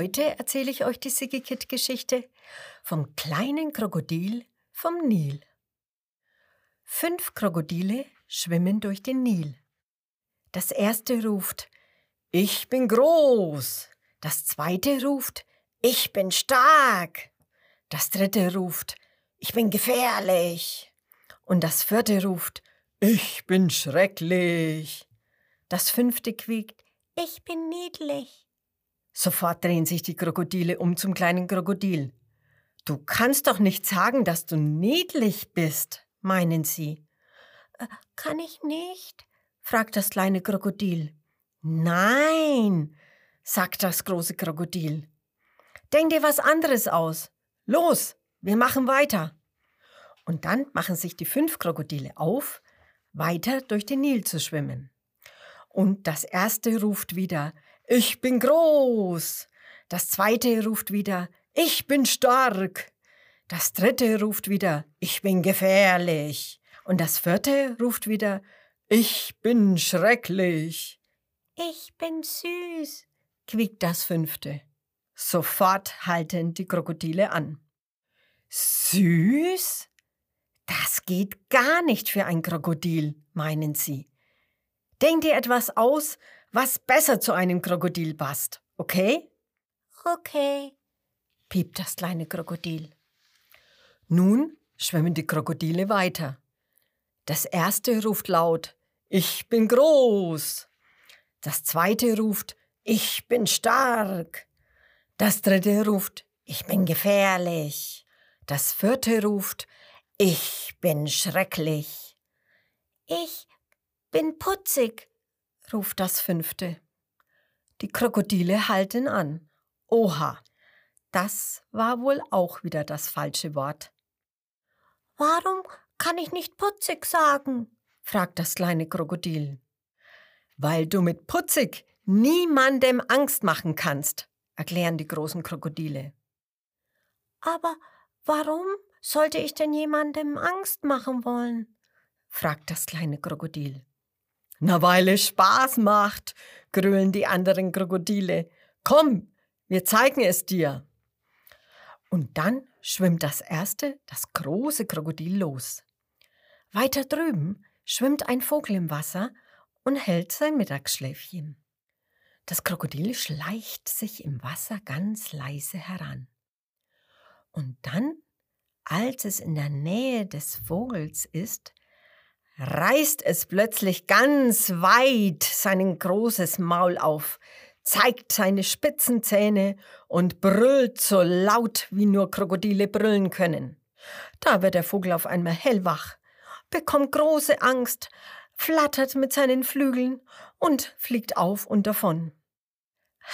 Heute erzähle ich euch die Sigikit-Geschichte vom kleinen Krokodil vom Nil. Fünf Krokodile schwimmen durch den Nil. Das erste ruft, ich bin groß. Das zweite ruft, ich bin stark. Das dritte ruft, ich bin gefährlich. Und das vierte ruft, ich bin schrecklich. Das fünfte quiekt, ich bin niedlich. Sofort drehen sich die Krokodile um zum kleinen Krokodil. Du kannst doch nicht sagen, dass du niedlich bist, meinen sie. Äh, kann ich nicht? fragt das kleine Krokodil. Nein, sagt das große Krokodil. Denk dir was anderes aus. Los, wir machen weiter. Und dann machen sich die fünf Krokodile auf, weiter durch den Nil zu schwimmen. Und das erste ruft wieder, ich bin groß. Das zweite ruft wieder, ich bin stark. Das dritte ruft wieder, ich bin gefährlich. Und das vierte ruft wieder, ich bin schrecklich. Ich bin süß, quiekt das fünfte. Sofort halten die Krokodile an. Süß? Das geht gar nicht für ein Krokodil, meinen sie. Denk dir etwas aus, was besser zu einem Krokodil passt, okay? Okay, piept das kleine Krokodil. Nun schwimmen die Krokodile weiter. Das erste ruft laut, ich bin groß. Das zweite ruft, ich bin stark. Das dritte ruft, ich bin gefährlich. Das vierte ruft, ich bin schrecklich. Ich bin putzig, ruft das fünfte. Die Krokodile halten an. Oha, das war wohl auch wieder das falsche Wort. Warum kann ich nicht putzig sagen? fragt das kleine Krokodil. Weil du mit putzig niemandem Angst machen kannst, erklären die großen Krokodile. Aber warum sollte ich denn jemandem Angst machen wollen? fragt das kleine Krokodil. Na, weil es Spaß macht, grölen die anderen Krokodile. Komm, wir zeigen es dir. Und dann schwimmt das erste, das große Krokodil los. Weiter drüben schwimmt ein Vogel im Wasser und hält sein Mittagsschläfchen. Das Krokodil schleicht sich im Wasser ganz leise heran. Und dann, als es in der Nähe des Vogels ist, reißt es plötzlich ganz weit sein großes Maul auf, zeigt seine spitzen Zähne und brüllt so laut, wie nur Krokodile brüllen können. Da wird der Vogel auf einmal hellwach, bekommt große Angst, flattert mit seinen Flügeln und fliegt auf und davon.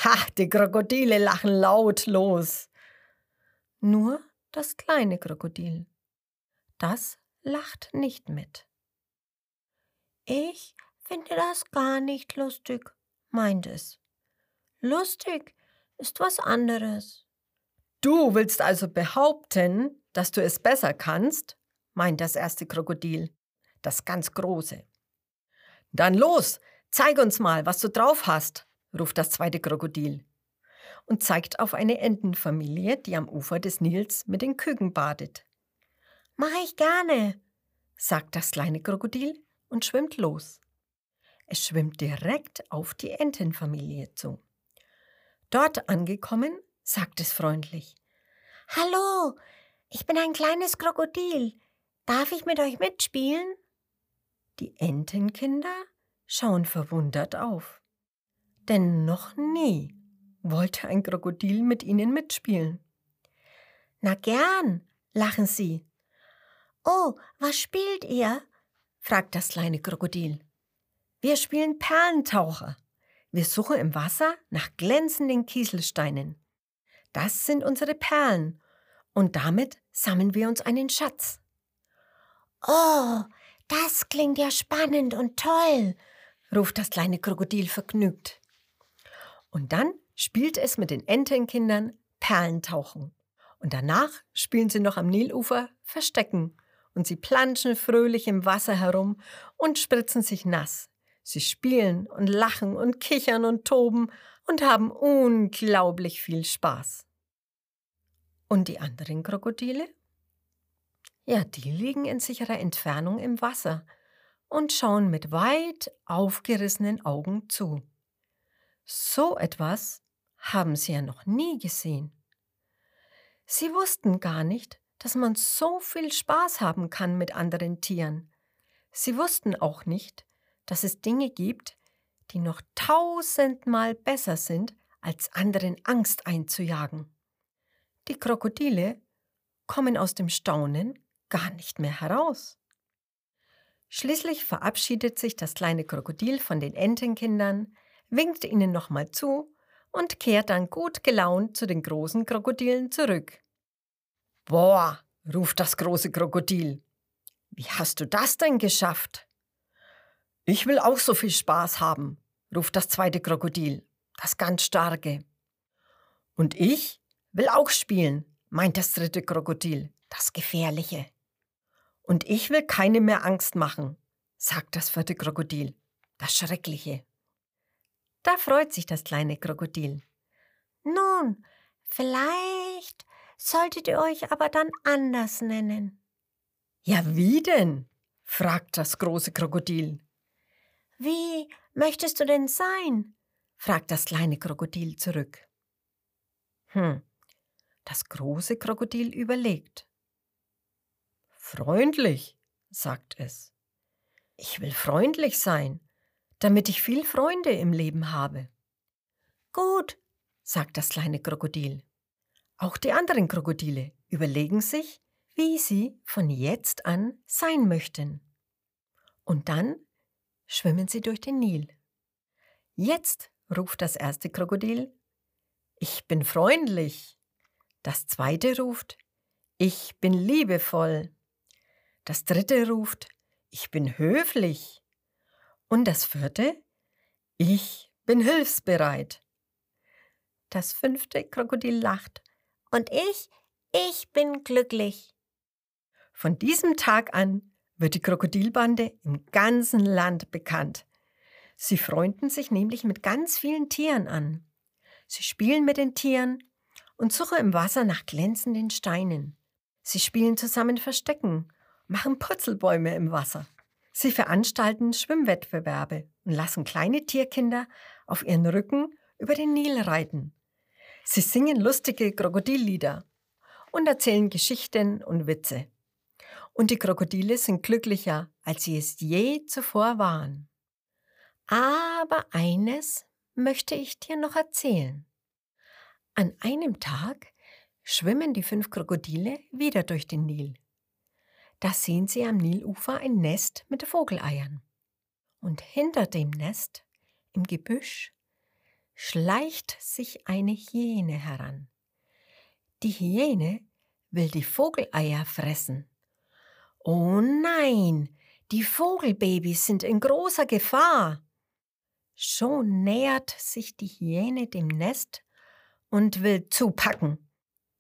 Ha, die Krokodile lachen laut los. Nur das kleine Krokodil. Das lacht nicht mit. Ich finde das gar nicht lustig, meint es. Lustig ist was anderes. Du willst also behaupten, dass du es besser kannst? meint das erste Krokodil, das ganz große. Dann los, zeig uns mal, was du drauf hast, ruft das zweite Krokodil und zeigt auf eine Entenfamilie, die am Ufer des Nils mit den Küken badet. Mach ich gerne, sagt das kleine Krokodil und schwimmt los. Es schwimmt direkt auf die Entenfamilie zu. Dort angekommen, sagt es freundlich. Hallo, ich bin ein kleines Krokodil. Darf ich mit euch mitspielen? Die Entenkinder schauen verwundert auf. Denn noch nie wollte ein Krokodil mit ihnen mitspielen. Na gern, lachen sie. Oh, was spielt ihr? Fragt das kleine Krokodil. Wir spielen Perlentaucher. Wir suchen im Wasser nach glänzenden Kieselsteinen. Das sind unsere Perlen. Und damit sammeln wir uns einen Schatz. Oh, das klingt ja spannend und toll, ruft das kleine Krokodil vergnügt. Und dann spielt es mit den Entenkindern Perlentauchen. Und danach spielen sie noch am Nilufer Verstecken und sie planschen fröhlich im Wasser herum und spritzen sich nass. Sie spielen und lachen und kichern und toben und haben unglaublich viel Spaß. Und die anderen Krokodile? Ja, die liegen in sicherer Entfernung im Wasser und schauen mit weit aufgerissenen Augen zu. So etwas haben sie ja noch nie gesehen. Sie wussten gar nicht, dass man so viel Spaß haben kann mit anderen Tieren. Sie wussten auch nicht, dass es Dinge gibt, die noch tausendmal besser sind, als anderen Angst einzujagen. Die Krokodile kommen aus dem Staunen gar nicht mehr heraus. Schließlich verabschiedet sich das kleine Krokodil von den Entenkindern, winkt ihnen nochmal zu und kehrt dann gut gelaunt zu den großen Krokodilen zurück. Boah, ruft das große Krokodil. Wie hast du das denn geschafft? Ich will auch so viel Spaß haben, ruft das zweite Krokodil, das ganz starke. Und ich will auch spielen, meint das dritte Krokodil, das gefährliche. Und ich will keine mehr Angst machen, sagt das vierte Krokodil, das Schreckliche. Da freut sich das kleine Krokodil. Nun, vielleicht solltet ihr euch aber dann anders nennen. Ja, wie denn? fragt das große Krokodil. Wie möchtest du denn sein? fragt das kleine Krokodil zurück. Hm, das große Krokodil überlegt. Freundlich, sagt es. Ich will freundlich sein, damit ich viel Freunde im Leben habe. Gut, sagt das kleine Krokodil. Auch die anderen Krokodile überlegen sich, wie sie von jetzt an sein möchten. Und dann schwimmen sie durch den Nil. Jetzt ruft das erste Krokodil, ich bin freundlich. Das zweite ruft, ich bin liebevoll. Das dritte ruft, ich bin höflich. Und das vierte, ich bin hilfsbereit. Das fünfte Krokodil lacht. Und ich, ich bin glücklich. Von diesem Tag an wird die Krokodilbande im ganzen Land bekannt. Sie freunden sich nämlich mit ganz vielen Tieren an. Sie spielen mit den Tieren und suchen im Wasser nach glänzenden Steinen. Sie spielen zusammen Verstecken machen Purzelbäume im Wasser. Sie veranstalten Schwimmwettbewerbe und lassen kleine Tierkinder auf ihren Rücken über den Nil reiten. Sie singen lustige Krokodillieder und erzählen Geschichten und Witze. Und die Krokodile sind glücklicher, als sie es je zuvor waren. Aber eines möchte ich dir noch erzählen. An einem Tag schwimmen die fünf Krokodile wieder durch den Nil. Da sehen sie am Nilufer ein Nest mit Vogeleiern. Und hinter dem Nest, im Gebüsch, schleicht sich eine Hyäne heran. Die Hyäne will die Vogeleier fressen. Oh nein, die Vogelbabys sind in großer Gefahr. Schon nähert sich die Hyäne dem Nest und will zupacken.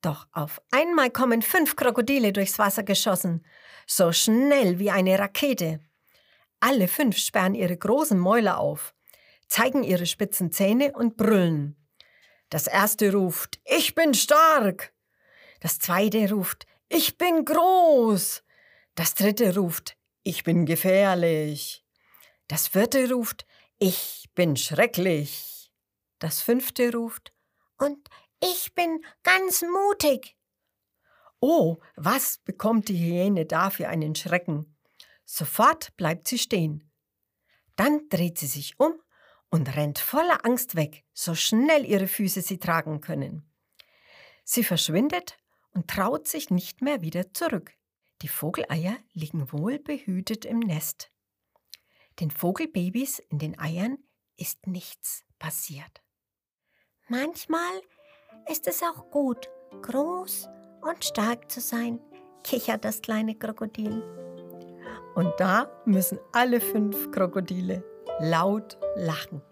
Doch auf einmal kommen fünf Krokodile durchs Wasser geschossen, so schnell wie eine Rakete. Alle fünf sperren ihre großen Mäuler auf, zeigen ihre spitzen Zähne und brüllen. Das erste ruft, ich bin stark. Das zweite ruft, ich bin groß. Das dritte ruft, ich bin gefährlich. Das vierte ruft, ich bin schrecklich. Das fünfte ruft, und ich bin ganz mutig. Oh, was bekommt die Hyäne da für einen Schrecken? Sofort bleibt sie stehen. Dann dreht sie sich um und rennt voller Angst weg, so schnell ihre Füße sie tragen können. Sie verschwindet und traut sich nicht mehr wieder zurück. Die Vogeleier liegen wohl behütet im Nest. Den Vogelbabys in den Eiern ist nichts passiert. Manchmal ist es auch gut, groß und stark zu sein, kichert das kleine Krokodil. Und da müssen alle fünf Krokodile laut lachen.